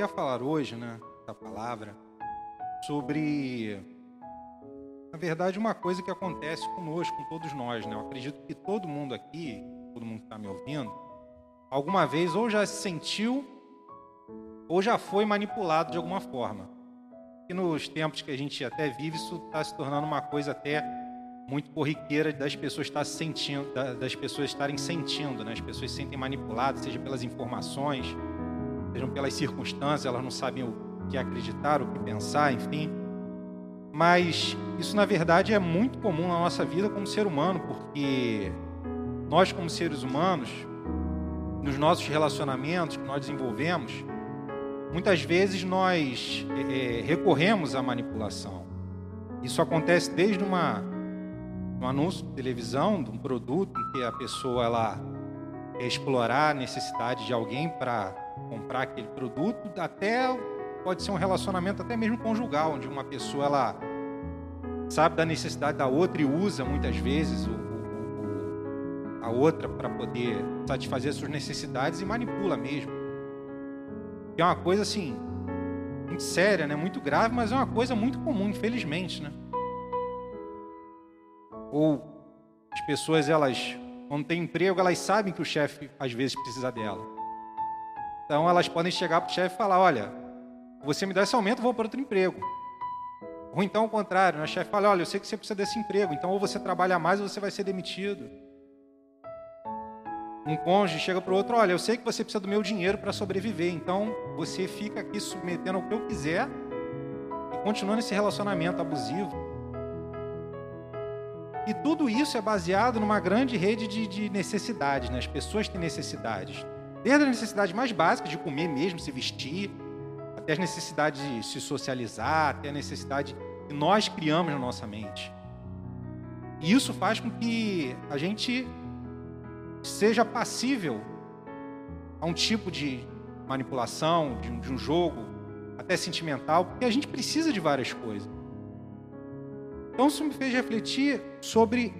queria falar hoje, né, essa palavra, sobre, na verdade, uma coisa que acontece conosco, com todos nós, né? Eu acredito que todo mundo aqui, todo mundo que está me ouvindo, alguma vez ou já se sentiu ou já foi manipulado de alguma forma. E nos tempos que a gente até vive, isso está se tornando uma coisa até muito corriqueira das pessoas estar sentindo, das pessoas estarem sentindo, né? As pessoas se sentem manipuladas, seja pelas informações, seja pelas circunstâncias, elas não sabem o que acreditar, o que pensar, enfim. Mas isso na verdade é muito comum na nossa vida como ser humano, porque nós como seres humanos, nos nossos relacionamentos que nós desenvolvemos, muitas vezes nós é, recorremos à manipulação. Isso acontece desde uma um anúncio de televisão de um produto em que a pessoa ela quer explorar a necessidade de alguém para comprar aquele produto, até pode ser um relacionamento até mesmo conjugal, onde uma pessoa ela sabe da necessidade da outra e usa muitas vezes o, o, a outra para poder satisfazer suas necessidades e manipula mesmo. é uma coisa assim muito séria, né? Muito grave, mas é uma coisa muito comum, infelizmente, né? Ou as pessoas, elas, quando têm emprego, elas sabem que o chefe às vezes precisa dela. Então elas podem chegar para o chefe e falar: Olha, você me dá esse aumento, vou para outro emprego. Ou então o contrário, né? o chefe fala: Olha, eu sei que você precisa desse emprego, então ou você trabalha mais ou você vai ser demitido. Um cônjuge chega para o outro: Olha, eu sei que você precisa do meu dinheiro para sobreviver, então você fica aqui submetendo ao que eu quiser e continua nesse relacionamento abusivo. E tudo isso é baseado numa grande rede de, de necessidades, né? As pessoas têm necessidades. Desde a necessidade mais básica de comer mesmo, se vestir, até as necessidades de se socializar, até a necessidade que nós criamos na nossa mente. E isso faz com que a gente seja passível a um tipo de manipulação, de um, de um jogo, até sentimental, porque a gente precisa de várias coisas. Então isso me fez refletir sobre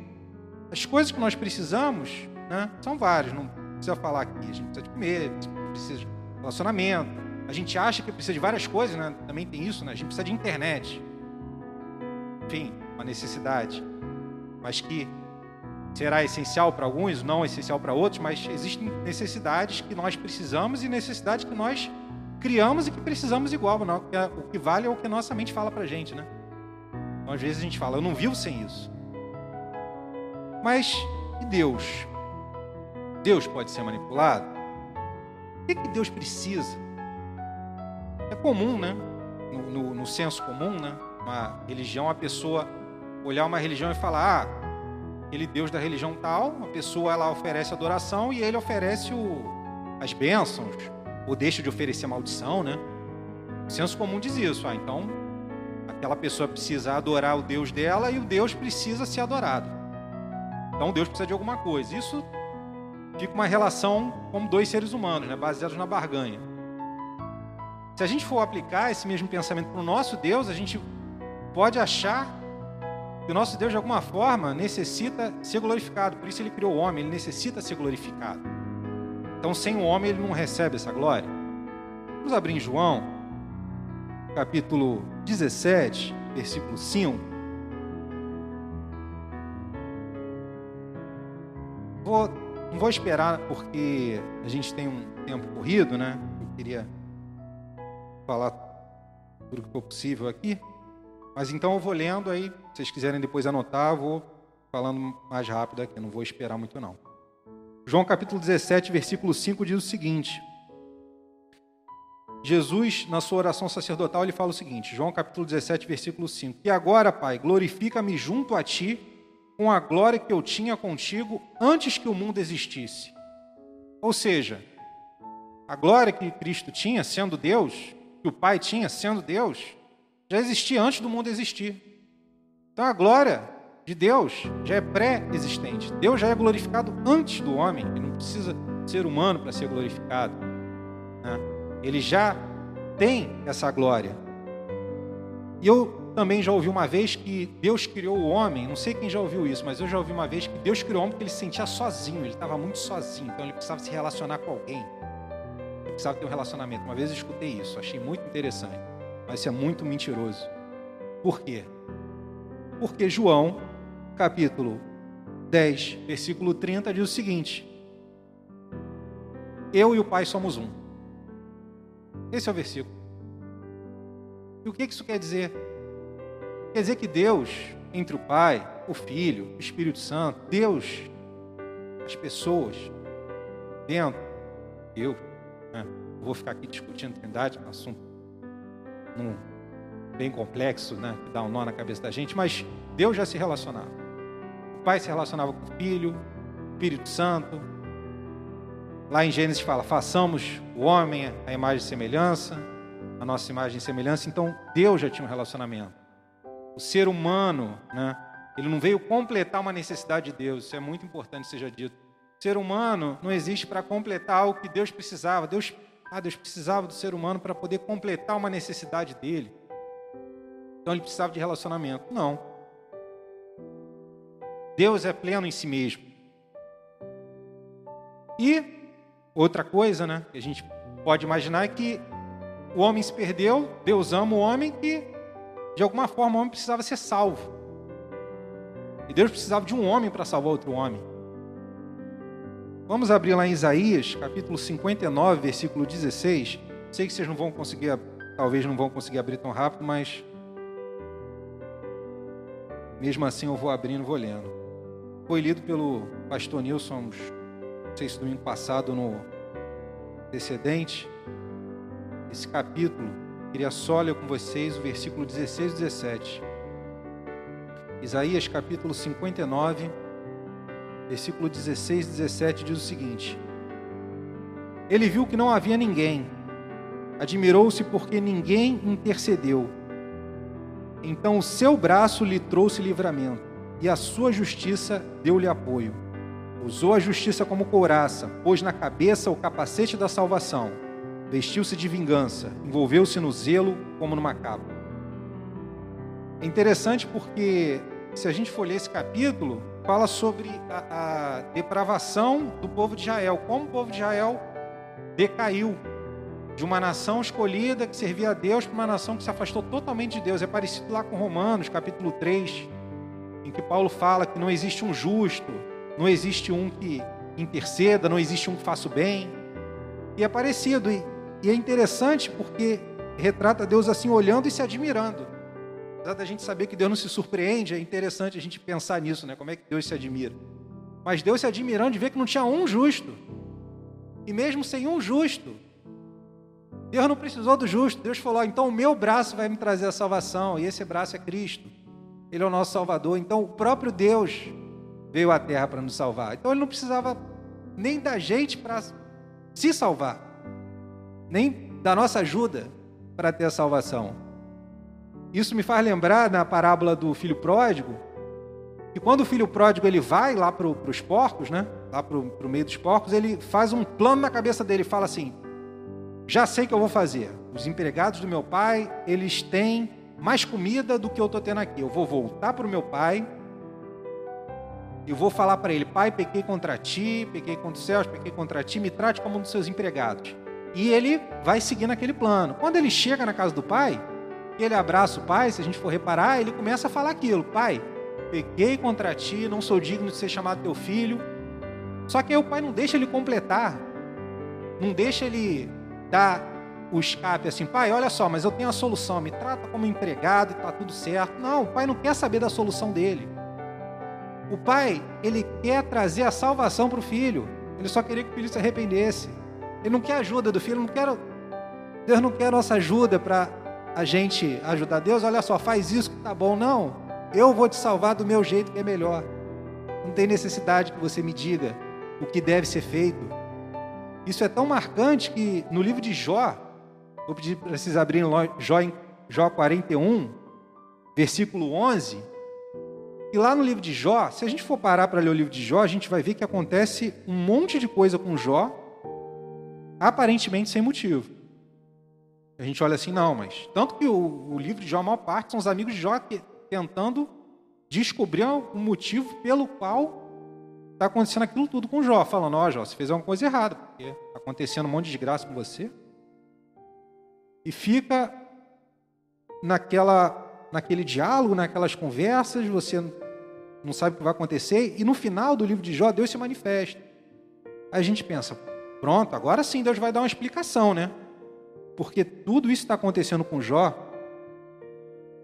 as coisas que nós precisamos, né? São várias, não precisa falar aqui. A gente precisa de comer, precisa de relacionamento. A gente acha que precisa de várias coisas, né? Também tem isso, né? A gente precisa de internet. Enfim, uma necessidade. Mas que será essencial para alguns, não essencial para outros, mas existem necessidades que nós precisamos e necessidades que nós criamos e que precisamos igual. O que vale é o que nossa mente fala para a gente, né? Então, às vezes a gente fala, eu não vivo sem isso. Mas e Deus? Deus pode ser manipulado? O que, que Deus precisa? É comum, né? No, no, no senso comum, né? Uma religião, a pessoa olhar uma religião e falar, ah, aquele Deus da religião tal, a pessoa ela oferece adoração e ele oferece o, as bênçãos, ou deixa de oferecer maldição, né? O senso comum diz isso, ah, então Aquela pessoa precisa adorar o Deus dela e o Deus precisa ser adorado. Então Deus precisa de alguma coisa. Isso fica uma relação como dois seres humanos, né, baseados na barganha. Se a gente for aplicar esse mesmo pensamento para o nosso Deus, a gente pode achar que o nosso Deus, de alguma forma, necessita ser glorificado. Por isso ele criou o homem, ele necessita ser glorificado. Então, sem o homem, ele não recebe essa glória. Vamos abrir em João, capítulo 17, versículo 5. Vou, não vou esperar porque a gente tem um tempo corrido, né? Eu queria falar tudo que for possível aqui. Mas então eu vou lendo aí, se vocês quiserem depois anotar, vou falando mais rápido aqui, não vou esperar muito não. João capítulo 17, versículo 5 diz o seguinte: Jesus, na sua oração sacerdotal, ele fala o seguinte, João capítulo 17, versículo 5: E agora, Pai, glorifica-me junto a ti com a glória que eu tinha contigo antes que o mundo existisse. Ou seja, a glória que Cristo tinha, sendo Deus, que o Pai tinha, sendo Deus, já existia antes do mundo existir. Então a glória de Deus já é pré-existente. Deus já é glorificado antes do homem, ele não precisa ser humano para ser glorificado. Né? Ele já tem essa glória. E eu também já ouvi uma vez que Deus criou o homem, não sei quem já ouviu isso, mas eu já ouvi uma vez que Deus criou o homem porque ele se sentia sozinho, ele estava muito sozinho, então ele precisava se relacionar com alguém. Ele precisava ter um relacionamento. Uma vez eu escutei isso, achei muito interessante, mas isso é muito mentiroso. Por quê? Porque João, capítulo 10, versículo 30, diz o seguinte: Eu e o Pai somos um. Esse é o versículo. E o que isso quer dizer? Quer dizer que Deus, entre o Pai, o Filho, o Espírito Santo, Deus, as pessoas, dentro, eu, né? vou ficar aqui discutindo Trindade, é um assunto num, bem complexo, né? que dá um nó na cabeça da gente, mas Deus já se relacionava. O Pai se relacionava com o Filho, o Espírito Santo. Lá em Gênesis fala: façamos o homem a imagem e semelhança, a nossa imagem e semelhança. Então Deus já tinha um relacionamento. O ser humano, né? Ele não veio completar uma necessidade de Deus. Isso é muito importante que seja dito. O ser humano não existe para completar algo que Deus precisava. Deus, ah, Deus precisava do ser humano para poder completar uma necessidade dele. Então ele precisava de relacionamento. Não. Deus é pleno em si mesmo. E outra coisa, né, que a gente pode imaginar é que o homem se perdeu, Deus ama o homem que de alguma forma o homem precisava ser salvo. E Deus precisava de um homem para salvar outro homem. Vamos abrir lá em Isaías, capítulo 59, versículo 16. Sei que vocês não vão conseguir, talvez não vão conseguir abrir tão rápido, mas mesmo assim eu vou abrindo, vou lendo. Foi lido pelo pastor Nilson, não sei se domingo passado no antecedente. Esse capítulo, queria só ler com vocês o versículo 16 e 17. Isaías capítulo 59, versículo 16 e 17 diz o seguinte: Ele viu que não havia ninguém, admirou-se porque ninguém intercedeu então o seu braço lhe trouxe livramento, e a sua justiça deu-lhe apoio. Usou a justiça como couraça, pôs na cabeça o capacete da salvação, vestiu-se de vingança, envolveu-se no zelo como numa capa. É interessante porque, se a gente for ler esse capítulo, fala sobre a, a depravação do povo de Israel, como o povo de Israel decaiu de uma nação escolhida que servia a Deus para uma nação que se afastou totalmente de Deus. É parecido lá com Romanos, capítulo 3, em que Paulo fala que não existe um justo, não existe um que interceda, não existe um que faça o bem. E é parecido, e, e é interessante porque retrata Deus assim, olhando e se admirando. Apesar da gente saber que Deus não se surpreende, é interessante a gente pensar nisso, né? Como é que Deus se admira. Mas Deus se admirando de ver que não tinha um justo. E mesmo sem um justo, Deus não precisou do justo. Deus falou: então o meu braço vai me trazer a salvação, e esse braço é Cristo. Ele é o nosso Salvador. Então o próprio Deus veio à terra para nos salvar. Então ele não precisava nem da gente para se salvar, nem da nossa ajuda para ter a salvação. Isso me faz lembrar na parábola do filho pródigo, que quando o filho pródigo ele vai lá para os porcos, né? lá para o meio dos porcos, ele faz um plano na cabeça dele fala assim: já sei o que eu vou fazer. Os empregados do meu pai, eles têm mais comida do que eu estou tendo aqui. Eu vou voltar para o meu pai e vou falar para ele: Pai, pequei contra ti, pequei contra os céus, pequei contra ti, me trate como um dos seus empregados. E ele vai seguindo aquele plano. Quando ele chega na casa do pai, ele abraça o pai, se a gente for reparar, ele começa a falar aquilo: Pai, pequei contra ti, não sou digno de ser chamado teu filho. Só que aí o pai não deixa ele completar, não deixa ele dá o escape assim, pai, olha só, mas eu tenho a solução, me trata como empregado e está tudo certo. Não, o pai não quer saber da solução dele. O pai, ele quer trazer a salvação para o filho. Ele só queria que o filho se arrependesse. Ele não quer ajuda do filho, não quer, Deus não quer nossa ajuda para a gente ajudar Deus. Olha só, faz isso que tá bom. Não, eu vou te salvar do meu jeito que é melhor. Não tem necessidade que você me diga o que deve ser feito. Isso é tão marcante que no livro de Jó, vou pedir para vocês abrirem Jó, Jó 41, versículo 11. E lá no livro de Jó, se a gente for parar para ler o livro de Jó, a gente vai ver que acontece um monte de coisa com Jó, aparentemente sem motivo. A gente olha assim, não, mas tanto que o, o livro de Jó, a maior parte, são os amigos de Jó que, tentando descobrir o motivo pelo qual está acontecendo aquilo tudo com Jó, falando, ó, oh, Jó, você fez uma coisa errada, porque acontecendo um monte de desgraça com você, e fica naquela, naquele diálogo, naquelas conversas, você não sabe o que vai acontecer, e no final do livro de Jó, Deus se manifesta. Aí a gente pensa, pronto, agora sim Deus vai dar uma explicação, né? Porque tudo isso está acontecendo com Jó,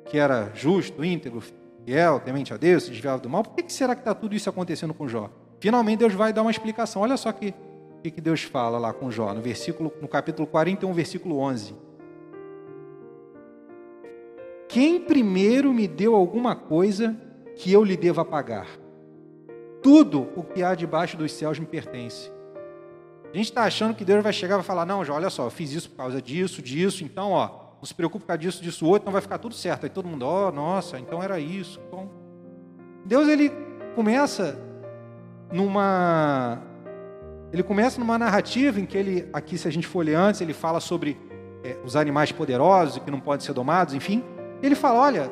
que era justo, íntegro, fiel, temente a Deus, se desviava do mal, por que, será que está tudo isso acontecendo com Jó? Finalmente Deus vai dar uma explicação. Olha só que que, que Deus fala lá com Jó, no versículo, no capítulo 41, versículo 11. Quem primeiro me deu alguma coisa que eu lhe deva pagar? Tudo o que há debaixo dos céus me pertence. A gente está achando que Deus vai chegar e vai falar: Não, Jó, olha só, eu fiz isso por causa disso, disso, então, ó, não se preocupe com disso, disso, outro, então vai ficar tudo certo. Aí todo mundo, ó, oh, nossa, então era isso. Então, Deus, ele começa numa ele começa numa narrativa em que ele, aqui se a gente for ler antes, ele fala sobre é, os animais poderosos que não podem ser domados, enfim. Ele fala, olha,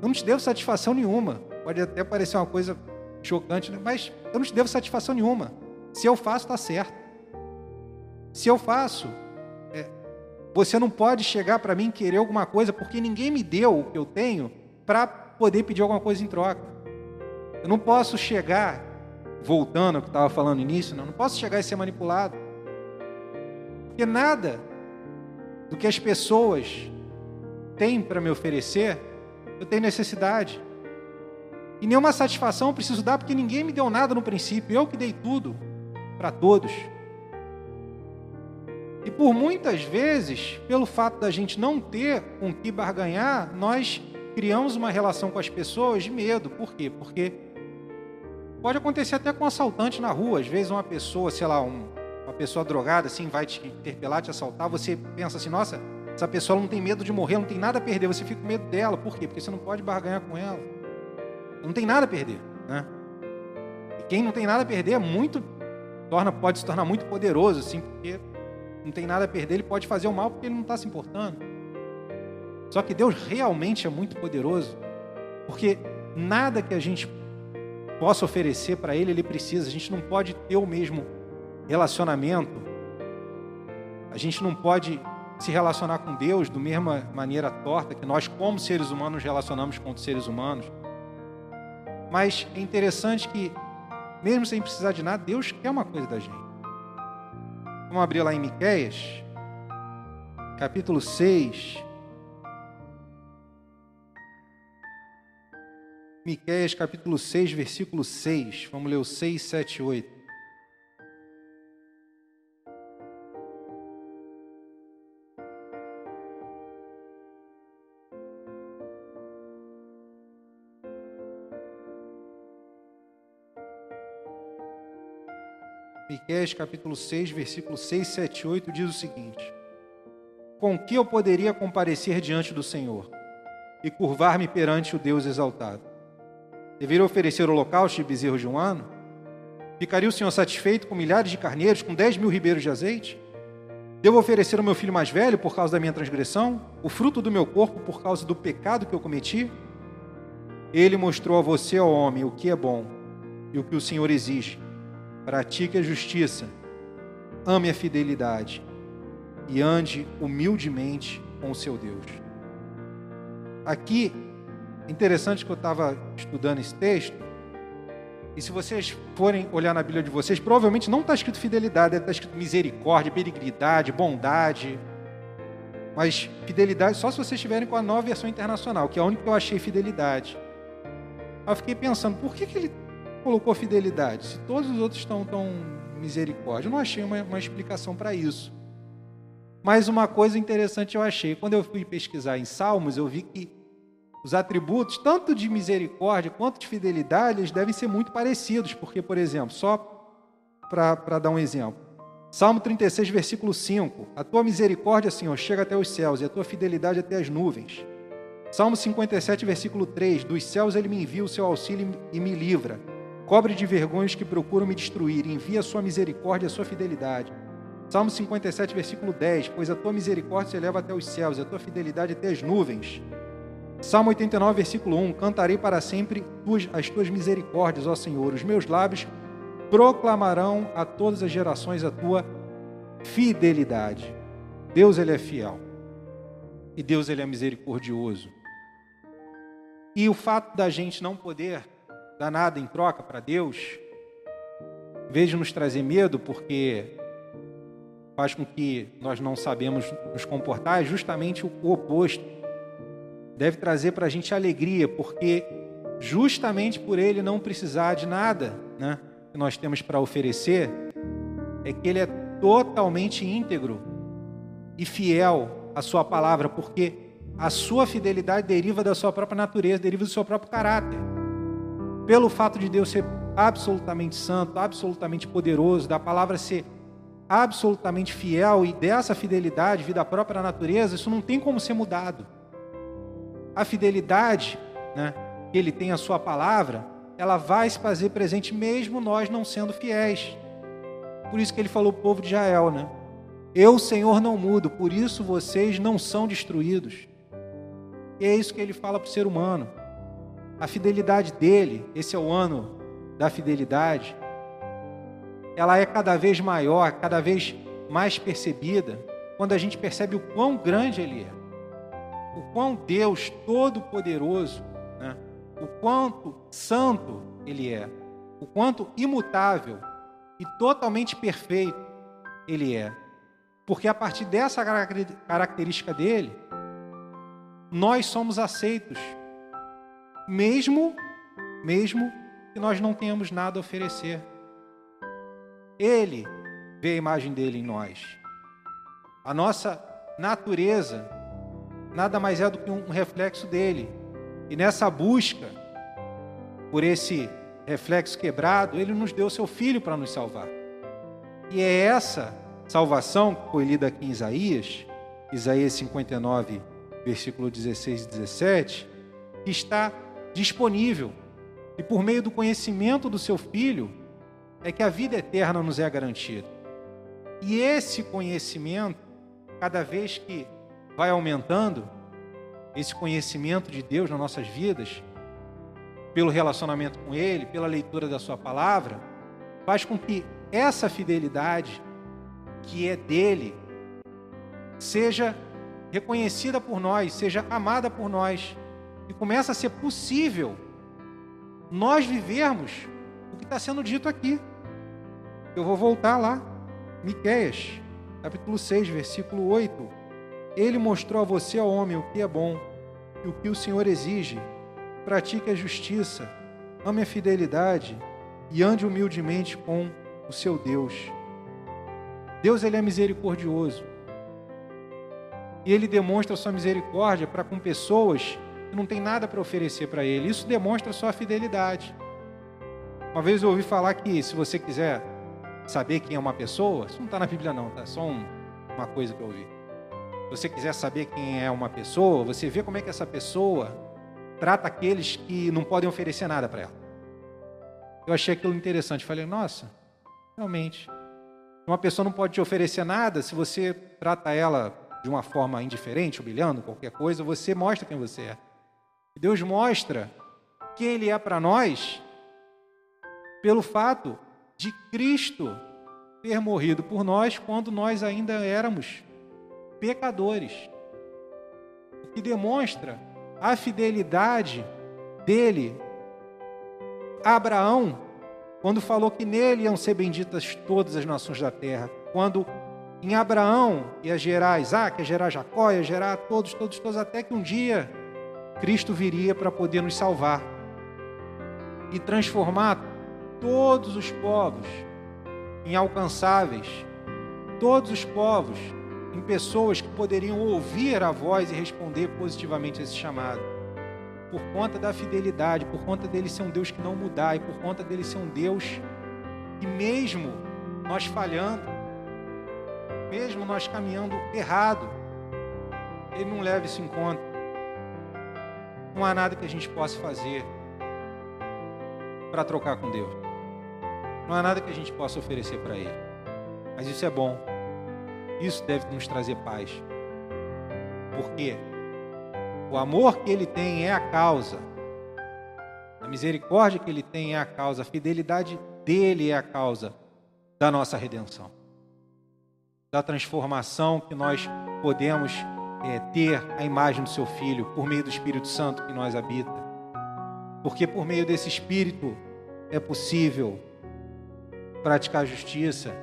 eu não te devo satisfação nenhuma. Pode até parecer uma coisa chocante, né? mas eu não te devo satisfação nenhuma. Se eu faço, está certo. Se eu faço, é, você não pode chegar para mim querer alguma coisa, porque ninguém me deu o que eu tenho para poder pedir alguma coisa em troca. Eu não posso chegar voltando ao que estava falando no início, não, não posso chegar e ser manipulado. Porque nada do que as pessoas têm para me oferecer, eu tenho necessidade. E nenhuma satisfação eu preciso dar, porque ninguém me deu nada no princípio, eu que dei tudo para todos. E por muitas vezes, pelo fato da gente não ter com que barganhar, nós criamos uma relação com as pessoas de medo. Por quê? Porque Pode acontecer até com um assaltante na rua. Às vezes uma pessoa, sei lá, um, uma pessoa drogada assim vai te interpelar, te assaltar. Você pensa assim, nossa, essa pessoa não tem medo de morrer, não tem nada a perder. Você fica com medo dela. Por quê? Porque você não pode barganhar com ela. Não tem nada a perder, né? E quem não tem nada a perder é muito torna pode se tornar muito poderoso, assim, porque não tem nada a perder, ele pode fazer o mal porque ele não está se importando. Só que Deus realmente é muito poderoso, porque nada que a gente possa oferecer para ele, ele precisa. A gente não pode ter o mesmo relacionamento. A gente não pode se relacionar com Deus da mesma maneira torta que nós, como seres humanos, nos relacionamos com os seres humanos. Mas é interessante que, mesmo sem precisar de nada, Deus quer uma coisa da gente. Vamos abrir lá em Miquéias, capítulo 6, Miqueias capítulo 6, versículo 6. Vamos ler o 6, 7 8. Miqueias capítulo 6, versículo 6, 7 8 diz o seguinte: Com que eu poderia comparecer diante do Senhor e curvar-me perante o Deus exaltado? Deveria oferecer holocausto de bezerros de um ano? Ficaria o Senhor satisfeito com milhares de carneiros, com dez mil ribeiros de azeite? Devo oferecer ao meu filho mais velho por causa da minha transgressão? O fruto do meu corpo por causa do pecado que eu cometi? Ele mostrou a você, ó homem, o que é bom e o que o Senhor exige. Pratique a justiça, ame a fidelidade e ande humildemente com o seu Deus. Aqui Interessante que eu estava estudando esse texto, e se vocês forem olhar na Bíblia de vocês, provavelmente não está escrito fidelidade, está escrito misericórdia, benignidade, bondade. Mas fidelidade só se vocês estiverem com a nova versão internacional, que é a única que eu achei fidelidade. Eu fiquei pensando, por que, que ele colocou fidelidade? Se todos os outros estão tão misericórdia. Eu não achei uma, uma explicação para isso. Mas uma coisa interessante eu achei. Quando eu fui pesquisar em Salmos, eu vi que os atributos, tanto de misericórdia quanto de fidelidade, eles devem ser muito parecidos, porque, por exemplo, só para dar um exemplo, Salmo 36, versículo 5: A tua misericórdia, Senhor, chega até os céus, e a tua fidelidade até as nuvens. Salmo 57, versículo 3: Dos céus ele me envia o seu auxílio e me livra. Cobre de vergonhas que procuram me destruir, envia a sua misericórdia e a sua fidelidade. Salmo 57, versículo 10: Pois a tua misericórdia se eleva até os céus, e a tua fidelidade até as nuvens. Salmo 89, versículo 1: Cantarei para sempre as tuas misericórdias, ó Senhor. Os meus lábios proclamarão a todas as gerações a tua fidelidade. Deus ele é fiel. E Deus ele é misericordioso. E o fato da gente não poder dar nada em troca para Deus, em vez de nos trazer medo, porque faz com que nós não sabemos nos comportar, é justamente o oposto. Deve trazer para a gente alegria, porque justamente por ele não precisar de nada né, que nós temos para oferecer, é que ele é totalmente íntegro e fiel à sua palavra, porque a sua fidelidade deriva da sua própria natureza, deriva do seu próprio caráter. Pelo fato de Deus ser absolutamente santo, absolutamente poderoso, da palavra ser absolutamente fiel e dessa fidelidade, vida própria natureza, isso não tem como ser mudado. A fidelidade, né, que ele tem a sua palavra, ela vai se fazer presente mesmo nós não sendo fiéis. Por isso que ele falou para o povo de Israel, né? Eu, Senhor, não mudo, por isso vocês não são destruídos. E é isso que ele fala para o ser humano. A fidelidade dele, esse é o ano da fidelidade, ela é cada vez maior, cada vez mais percebida, quando a gente percebe o quão grande Ele é, o quão Deus Todo-Poderoso, né? o quanto santo Ele é, o quanto imutável e totalmente perfeito Ele é. Porque a partir dessa característica dele, nós somos aceitos, mesmo, mesmo que nós não tenhamos nada a oferecer. Ele vê a imagem dele em nós. A nossa natureza nada mais é do que um reflexo dele. E nessa busca por esse reflexo quebrado, ele nos deu seu filho para nos salvar. E é essa salvação que foi lida aqui em Isaías, Isaías 59, versículo 16 e 17, que está disponível. E por meio do conhecimento do seu filho, é que a vida eterna nos é garantida. E esse conhecimento, cada vez que vai aumentando, esse conhecimento de Deus nas nossas vidas, pelo relacionamento com Ele, pela leitura da Sua palavra, faz com que essa fidelidade que é dele seja reconhecida por nós, seja amada por nós, e começa a ser possível nós vivermos o que está sendo dito aqui. Eu vou voltar lá, Miqueias, capítulo 6, versículo 8. Ele mostrou a você, ó homem, o que é bom e o que o Senhor exige. Pratique a justiça, ame a fidelidade e ande humildemente com o seu Deus. Deus ele é misericordioso. E ele demonstra sua misericórdia para com pessoas não têm nada para oferecer para ele. Isso demonstra sua fidelidade. Uma vez eu ouvi falar que se você quiser saber quem é uma pessoa, isso não está na Bíblia não, tá? Só um, uma coisa que eu ouvi. Se você quiser saber quem é uma pessoa, você vê como é que essa pessoa trata aqueles que não podem oferecer nada para ela. Eu achei aquilo interessante. Falei, nossa, realmente. Uma pessoa não pode te oferecer nada se você trata ela de uma forma indiferente, humilhando, qualquer coisa, você mostra quem você é. Deus mostra quem Ele é para nós pelo fato de Cristo ter morrido por nós quando nós ainda éramos pecadores. O que demonstra a fidelidade dele a Abraão, quando falou que nele iam ser benditas todas as nações da terra. Quando em Abraão ia gerar Isaac, ia gerar Jacó, ia gerar todos, todos, todos, até que um dia Cristo viria para poder nos salvar e transformar todos os povos inalcançáveis, todos os povos em pessoas que poderiam ouvir a voz e responder positivamente a esse chamado. Por conta da fidelidade, por conta dele ser um Deus que não mudar e por conta dele ser um Deus que mesmo nós falhando, mesmo nós caminhando errado, ele não leva isso em conta. Não há nada que a gente possa fazer para trocar com Deus. Não há nada que a gente possa oferecer para Ele. Mas isso é bom. Isso deve nos trazer paz. Porque o amor que Ele tem é a causa. A misericórdia que Ele tem é a causa. A fidelidade dele é a causa da nossa redenção. da transformação que nós podemos é, ter a imagem do seu Filho por meio do Espírito Santo que nós habita. Porque por meio desse Espírito é possível praticar justiça,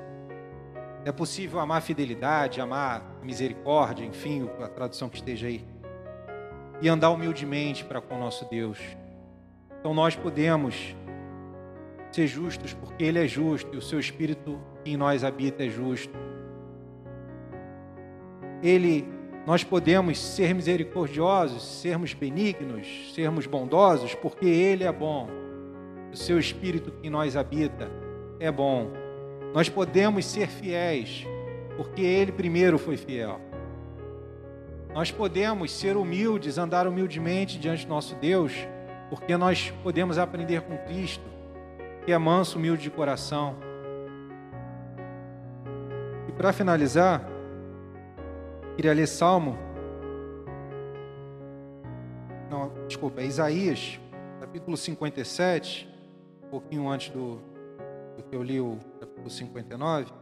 é possível amar fidelidade, amar misericórdia, enfim, a tradução que esteja aí, e andar humildemente para com o nosso Deus. Então nós podemos ser justos porque Ele é justo e o seu Espírito que em nós habita é justo. Ele, nós podemos ser misericordiosos, sermos benignos, sermos bondosos porque Ele é bom. O seu Espírito que em nós habita é bom. Nós podemos ser fiéis porque Ele primeiro foi fiel. Nós podemos ser humildes, andar humildemente diante do nosso Deus, porque nós podemos aprender com Cristo, que é manso, humilde de coração. E para finalizar, queria ler Salmo. Não, desculpa, é Isaías, capítulo 57, um pouquinho antes do, do que eu li o capítulo 59.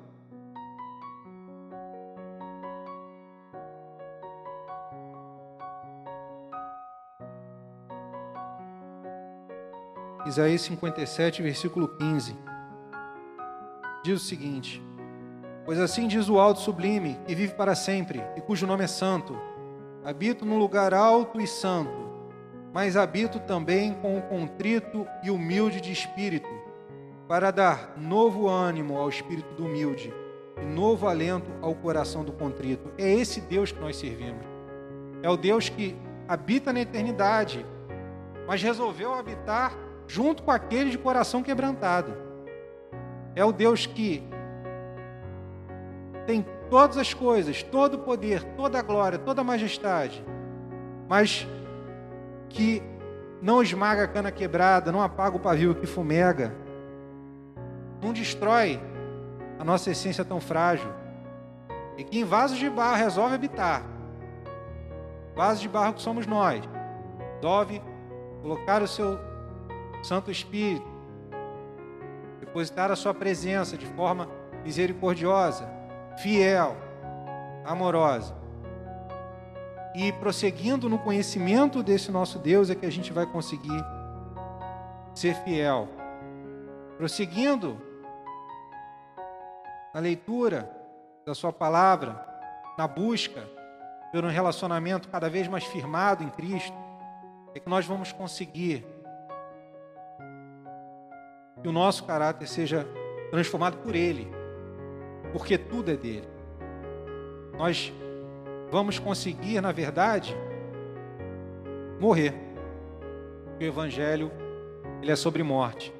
Isaías 57, versículo 15. Diz o seguinte: Pois assim diz o alto sublime, que vive para sempre, e cujo nome é santo: Habito num lugar alto e santo, mas habito também com o contrito e humilde de espírito, para dar novo ânimo ao espírito do humilde e novo alento ao coração do contrito. É esse Deus que nós servimos. É o Deus que habita na eternidade, mas resolveu habitar junto com aquele de coração quebrantado. É o Deus que tem todas as coisas, todo o poder, toda a glória, toda a majestade, mas que não esmaga a cana quebrada, não apaga o pavio que fumega, não destrói a nossa essência tão frágil, e que em vasos de barro resolve habitar. Vasos de barro que somos nós, resolve colocar o seu Santo Espírito, depositar a sua presença de forma misericordiosa, fiel, amorosa. E prosseguindo no conhecimento desse nosso Deus é que a gente vai conseguir ser fiel. Prosseguindo na leitura da Sua palavra, na busca por um relacionamento cada vez mais firmado em Cristo, é que nós vamos conseguir que o nosso caráter seja transformado por Ele, porque tudo é dele. Nós vamos conseguir, na verdade, morrer. O Evangelho ele é sobre morte.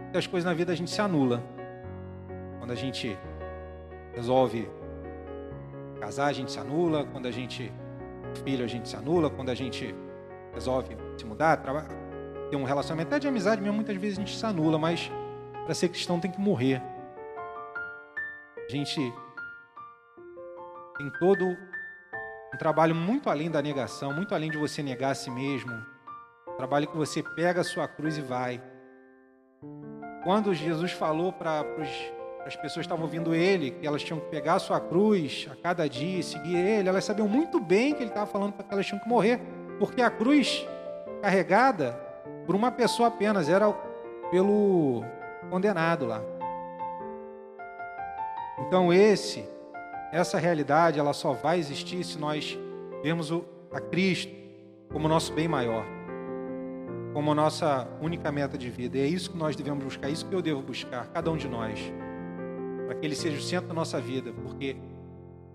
Muitas coisas na vida a gente se anula. Quando a gente resolve casar, a gente se anula. Quando a gente filho, a gente se anula. Quando a gente resolve se mudar, trabalhar ter um relacionamento, até de amizade mesmo, muitas vezes a gente se anula, mas para ser cristão tem que morrer. A gente tem todo um trabalho muito além da negação, muito além de você negar a si mesmo. Um trabalho que você pega a sua cruz e vai. Quando Jesus falou para as pessoas que estavam ouvindo ele, que elas tinham que pegar a sua cruz a cada dia e seguir ele, elas sabiam muito bem que ele estava falando para que elas tinham que morrer, porque a cruz carregada por uma pessoa apenas, era pelo condenado lá. Então esse, essa realidade, ela só vai existir se nós vemos o, a Cristo como nosso bem maior, como nossa única meta de vida. E é isso que nós devemos buscar, é isso que eu devo buscar, cada um de nós, para que Ele seja o centro da nossa vida, porque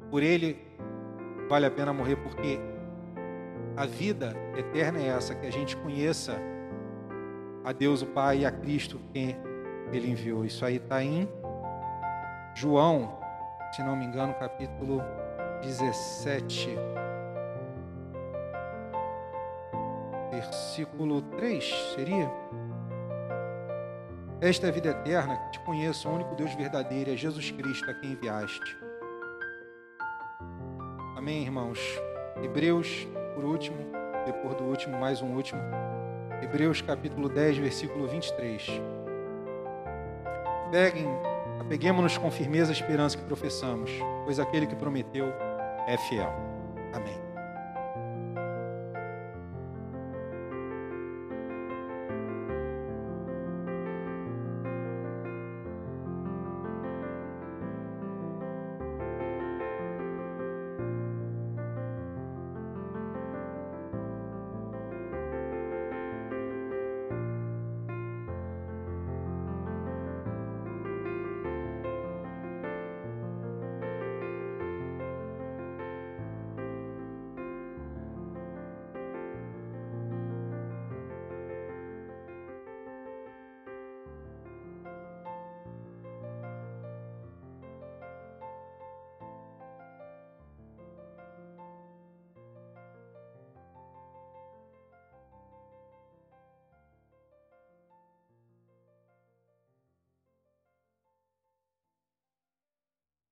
por Ele vale a pena morrer, porque a vida eterna é essa, que a gente conheça a Deus o Pai e a Cristo quem ele enviou. Isso aí está em João, se não me engano, capítulo 17. Versículo 3 seria? Esta é a vida eterna, que te conheço, o único Deus verdadeiro, é Jesus Cristo a quem enviaste. Amém, irmãos? Hebreus, por último, depois do último, mais um último. Hebreus capítulo 10, versículo 23. Peguem Apeguemos-nos com firmeza à esperança que professamos, pois aquele que prometeu é fiel. Amém.